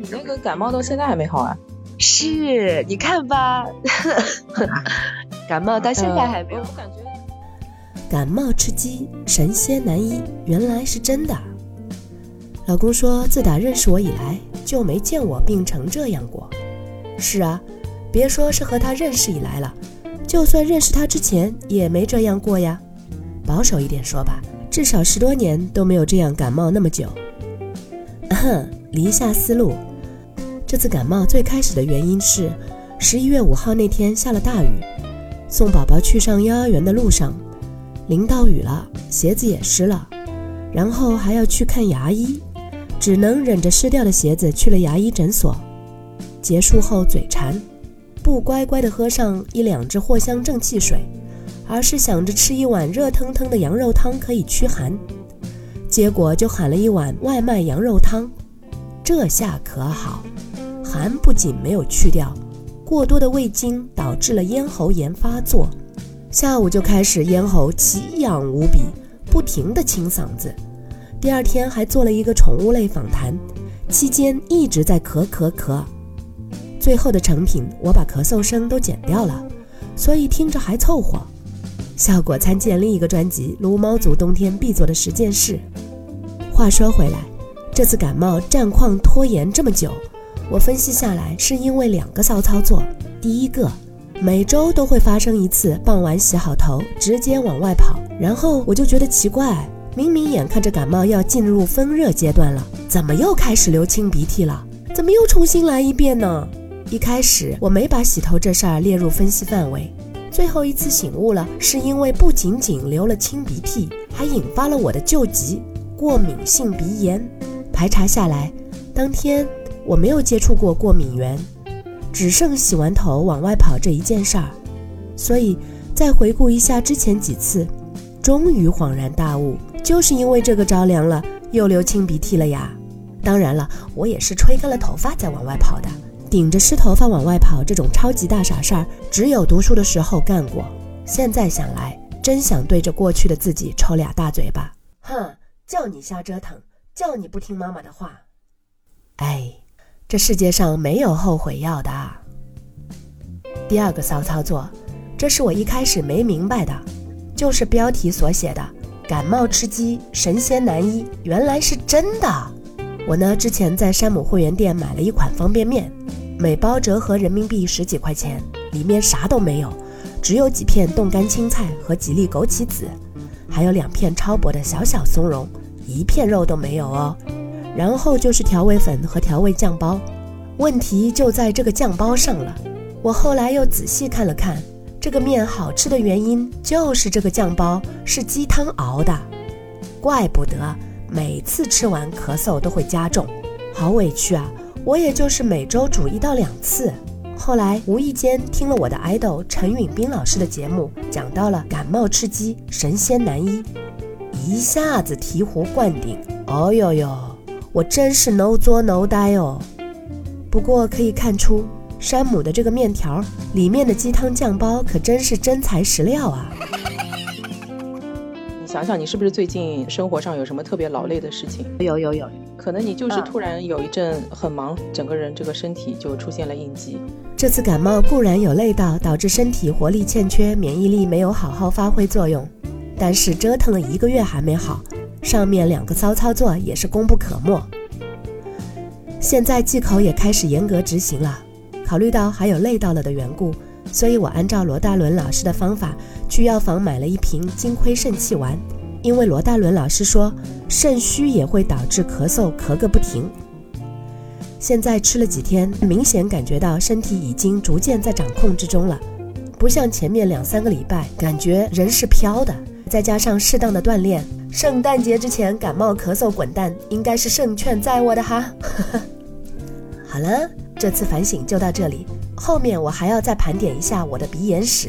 你那个感冒到现在还没好啊？是，你看吧，感冒到现在还没有。我感觉感冒吃鸡，神仙难医，原来是真的。老公说，自打认识我以来，就没见我病成这样过。是啊，别说是和他认识以来了，就算认识他之前，也没这样过呀。保守一点说吧，至少十多年都没有这样感冒那么久。哼，理一下思路。这次感冒最开始的原因是，十一月五号那天下了大雨，送宝宝去上幼儿园的路上，淋到雨了，鞋子也湿了，然后还要去看牙医，只能忍着湿掉的鞋子去了牙医诊所。结束后嘴馋，不乖乖的喝上一两支藿香正气水，而是想着吃一碗热腾腾的羊肉汤可以驱寒，结果就喊了一碗外卖羊肉汤，这下可好。寒不仅没有去掉，过多的味精导致了咽喉炎发作，下午就开始咽喉奇痒无比，不停地清嗓子。第二天还做了一个宠物类访谈，期间一直在咳咳咳。最后的成品我把咳嗽声都剪掉了，所以听着还凑合。效果参见另一个专辑《撸猫族冬天必做的十件事》。话说回来，这次感冒战况拖延这么久。我分析下来，是因为两个骚操作。第一个，每周都会发生一次，傍晚洗好头直接往外跑，然后我就觉得奇怪，明明眼看着感冒要进入风热阶段了，怎么又开始流清鼻涕了？怎么又重新来一遍呢？一开始我没把洗头这事儿列入分析范围，最后一次醒悟了，是因为不仅仅流了清鼻涕，还引发了我的旧疾——过敏性鼻炎。排查下来，当天。我没有接触过过敏源，只剩洗完头往外跑这一件事儿，所以再回顾一下之前几次，终于恍然大悟，就是因为这个着凉了，又流清鼻涕了呀。当然了，我也是吹干了头发再往外跑的，顶着湿头发往外跑这种超级大傻事儿，只有读书的时候干过。现在想来，真想对着过去的自己抽俩大嘴巴。哼，叫你瞎折腾，叫你不听妈妈的话。哎。这世界上没有后悔药的。第二个骚操作，这是我一开始没明白的，就是标题所写的“感冒吃鸡，神仙难医”，原来是真的。我呢，之前在山姆会员店买了一款方便面，每包折合人民币十几块钱，里面啥都没有，只有几片冻干青菜和几粒枸杞子，还有两片超薄的小小松茸，一片肉都没有哦。然后就是调味粉和调味酱包，问题就在这个酱包上了。我后来又仔细看了看，这个面好吃的原因就是这个酱包是鸡汤熬的，怪不得每次吃完咳嗽都会加重，好委屈啊！我也就是每周煮一到两次。后来无意间听了我的爱豆陈允斌老师的节目，讲到了感冒吃鸡神仙难医，一下子醍醐灌顶。哦呦呦！我真是 no 作 no 呆哦，不过可以看出山姆的这个面条里面的鸡汤酱包可真是真材实料啊！你想想，你是不是最近生活上有什么特别劳累的事情？有有有，可能你就是突然有一阵很忙，整个人这个身体就出现了应激。这次感冒固然有累到，导致身体活力欠缺，免疫力没有好好发挥作用，但是折腾了一个月还没好。上面两个骚操作也是功不可没。现在忌口也开始严格执行了，考虑到还有累到了的缘故，所以我按照罗大伦老师的方法去药房买了一瓶金匮肾气丸。因为罗大伦老师说肾虚也会导致咳嗽，咳个不停。现在吃了几天，明显感觉到身体已经逐渐在掌控之中了，不像前面两三个礼拜感觉人是飘的。再加上适当的锻炼。圣诞节之前感冒咳嗽滚蛋，应该是胜券在握的哈。好了，这次反省就到这里，后面我还要再盘点一下我的鼻炎史。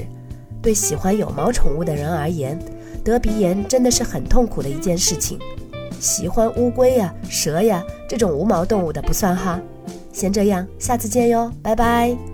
对喜欢有毛宠物的人而言，得鼻炎真的是很痛苦的一件事情。喜欢乌龟呀、蛇呀这种无毛动物的不算哈。先这样，下次见哟，拜拜。